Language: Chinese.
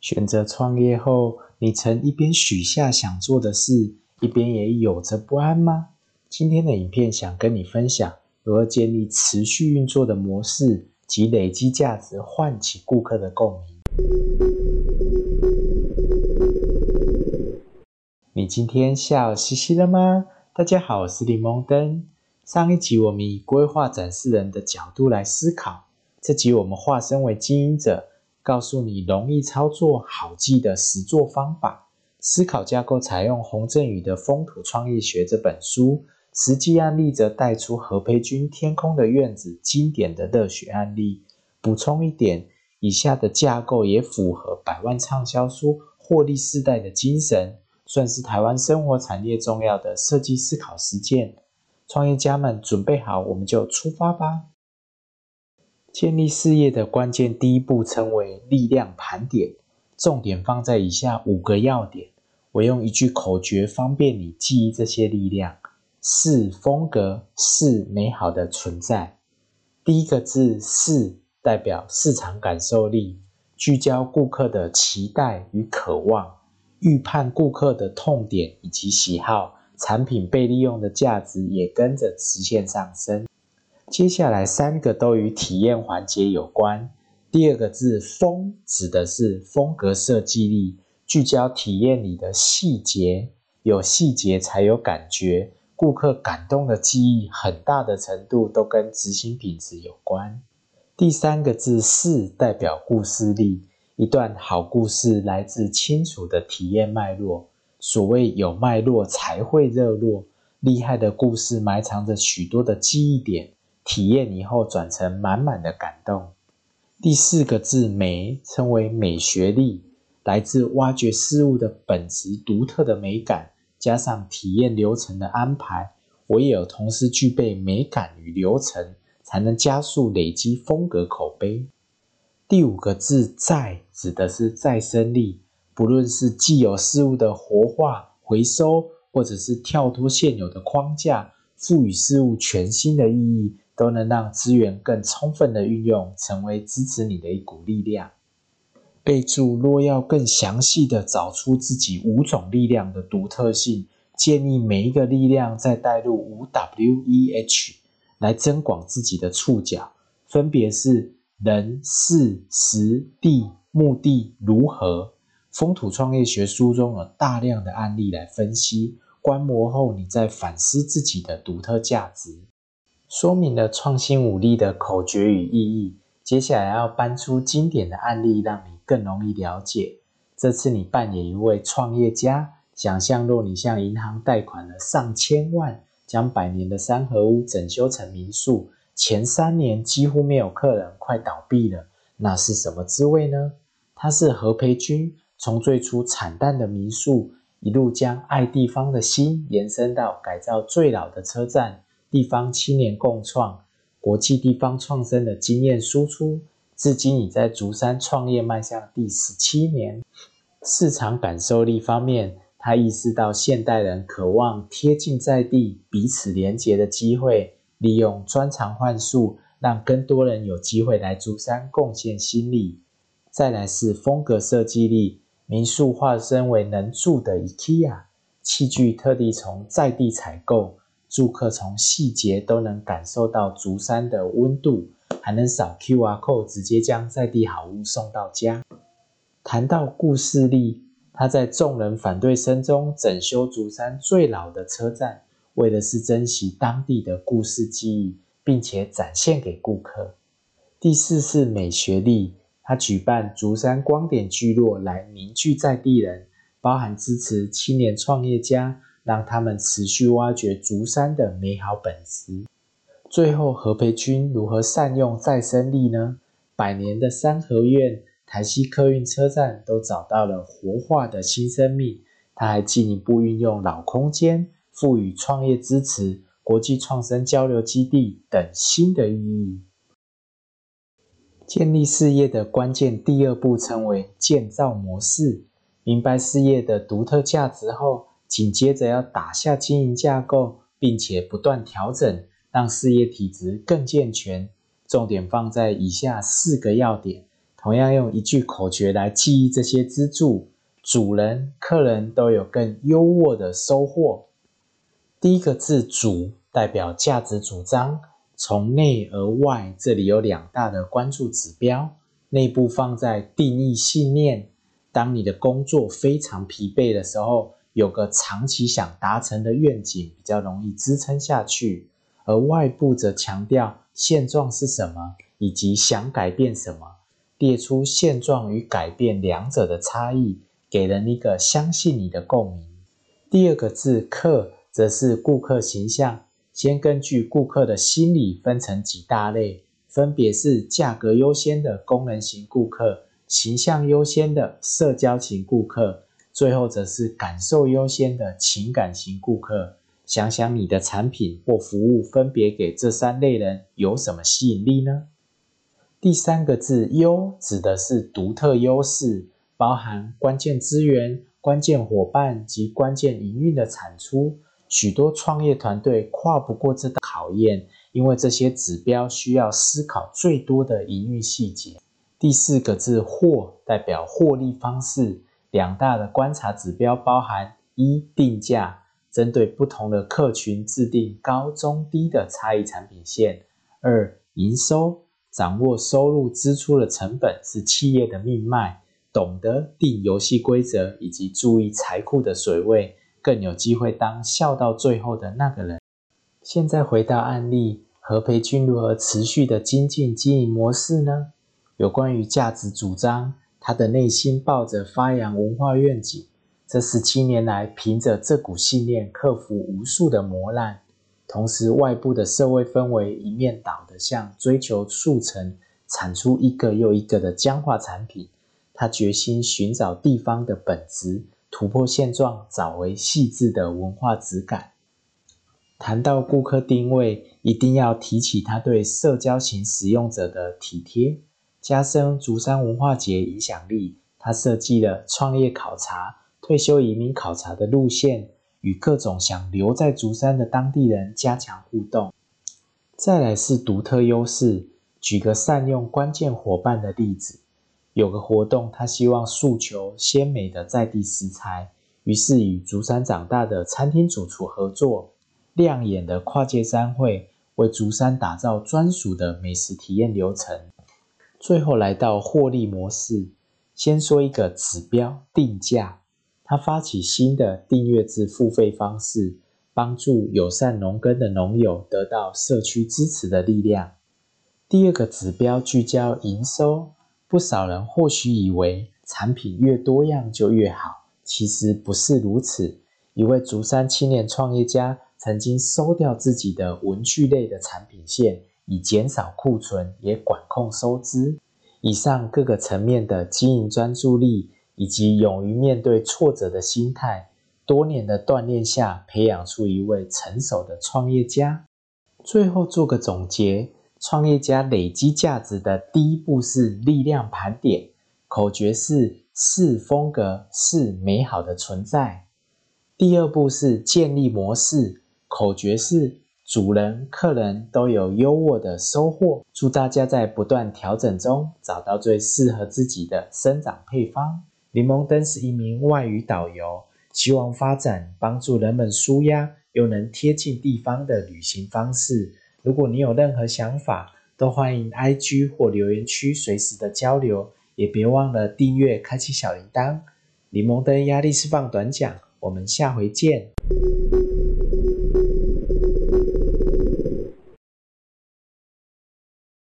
选择创业后，你曾一边许下想做的事，一边也有着不安吗？今天的影片想跟你分享如何建立持续运作的模式及累积价值，唤起顾客的共鸣。你今天笑嘻嘻了吗？大家好，我是柠檬灯。上一集我们以规划展示人的角度来思考，这集我们化身为经营者，告诉你容易操作、好记的实作方法。思考架构采用洪振宇的《风土创业学》这本书，实际案例则带出何培军《天空的院子》经典的热血案例。补充一点，以下的架构也符合百万畅销书《获利世代》的精神，算是台湾生活产业重要的设计思考实践。创业家们准备好，我们就出发吧。建立事业的关键第一步称为力量盘点，重点放在以下五个要点。我用一句口诀方便你记忆这些力量：是风格，是美好的存在。第一个字“是”代表市场感受力，聚焦顾客的期待与渴望，预判顾客的痛点以及喜好。产品被利用的价值也跟着直线上升。接下来三个都与体验环节有关。第二个字“风”指的是风格设计力，聚焦体验里的细节，有细节才有感觉。顾客感动的记忆，很大的程度都跟执行品质有关。第三个字“是”代表故事力，一段好故事来自清楚的体验脉络。所谓有脉络才会热络，厉害的故事埋藏着许多的记忆点，体验以后转成满满的感动。第四个字“美”称为美学力，来自挖掘事物的本质独特的美感，加上体验流程的安排，唯有同时具备美感与流程，才能加速累积风格口碑。第五个字“再”指的是再生力。不论是既有事物的活化、回收，或者是跳脱现有的框架，赋予事物全新的意义，都能让资源更充分的运用，成为支持你的一股力量。备注：若要更详细的找出自己五种力量的独特性，建议每一个力量再带入五 W E H 来增广自己的触角，分别是人、事、时、地、目的、如何。风土创业学书中有大量的案例来分析，观摩后你再反思自己的独特价值，说明了创新武力的口诀与意义。接下来要搬出经典的案例，让你更容易了解。这次你扮演一位创业家，想象若你向银行贷款了上千万，将百年的三合屋整修成民宿，前三年几乎没有客人，快倒闭了，那是什么滋味呢？他是何培军。从最初惨淡的民宿，一路将爱地方的心延伸到改造最老的车站，地方青年共创，国际地方创生的经验输出，至今已在竹山创业迈向第十七年。市场感受力方面，他意识到现代人渴望贴近在地、彼此连结的机会，利用专长幻术，让更多人有机会来竹山贡献心力。再来是风格设计力。民宿化身为能住的 IKEA，器具特地从在地采购，住客从细节都能感受到竹山的温度，还能扫 QR code 直接将在地好物送到家。谈到故事力，他在众人反对声中整修竹山最老的车站，为的是珍惜当地的故事记忆，并且展现给顾客。第四是美学力。他举办竹山光点聚落来凝聚在地人，包含支持青年创业家，让他们持续挖掘竹山的美好本质。最后，何培军如何善用再生力呢？百年的三合院、台西客运车站都找到了活化的新生命。他还进一步运用老空间，赋予创业支持、国际创生交流基地等新的意义。建立事业的关键第二步称为建造模式。明白事业的独特价值后，紧接着要打下经营架构，并且不断调整，让事业体质更健全。重点放在以下四个要点：同样用一句口诀来记忆这些支柱，主人、客人都有更优渥的收获。第一个字“主”代表价值主张，从内而外，这里有两大的关注指标。内部放在定义信念，当你的工作非常疲惫的时候，有个长期想达成的愿景，比较容易支撑下去。而外部则强调现状是什么，以及想改变什么。列出现状与改变两者的差异，给人一个相信你的共鸣。第二个字“客”则是顾客形象，先根据顾客的心理分成几大类，分别是价格优先的功能型顾客、形象优先的社交型顾客，最后则是感受优先的情感型顾客。想想你的产品或服务分别给这三类人有什么吸引力呢？第三个字“优”指的是独特优势，包含关键资源、关键伙伴及关键营运的产出。许多创业团队跨不过这道考验，因为这些指标需要思考最多的营运细节。第四个字“获”代表获利方式，两大的观察指标包含：一、定价，针对不同的客群制定高、中、低的差异产品线；二、营收。掌握收入支出的成本是企业的命脉，懂得定游戏规则以及注意财库的水位，更有机会当笑到最后的那个人。现在回到案例，何培军如何持续的精进经营模式呢？有关于价值主张，他的内心抱着发扬文化愿景，这十七年来凭着这股信念克服无数的磨难。同时，外部的社会氛围一面倒的向追求速成，产出一个又一个的僵化产品。他决心寻找地方的本质，突破现状，找回细致的文化质感。谈到顾客定位，一定要提起他对社交型使用者的体贴，加深竹山文化节影响力。他设计了创业考察、退休移民考察的路线。与各种想留在竹山的当地人加强互动。再来是独特优势，举个善用关键伙伴的例子。有个活动，他希望诉求鲜美的在地食材，于是与竹山长大的餐厅主厨合作，亮眼的跨界餐会，为竹山打造专属的美食体验流程。最后来到获利模式，先说一个指标定价。他发起新的订阅制付费方式，帮助友善农耕的农友得到社区支持的力量。第二个指标聚焦营收，不少人或许以为产品越多样就越好，其实不是如此。一位竹山青年创业家曾经收掉自己的文具类的产品线，以减少库存，也管控收支。以上各个层面的经营专注力。以及勇于面对挫折的心态，多年的锻炼下，培养出一位成熟的创业家。最后做个总结：创业家累积价值的第一步是力量盘点，口诀是“是风格，是美好的存在”。第二步是建立模式，口诀是“主人、客人都有优渥的收获”。祝大家在不断调整中，找到最适合自己的生长配方。柠檬灯是一名外语导游，希望发展帮助人们舒压又能贴近地方的旅行方式。如果你有任何想法，都欢迎 IG 或留言区随时的交流，也别忘了订阅、开启小铃铛。柠檬灯压力释放短讲，我们下回见。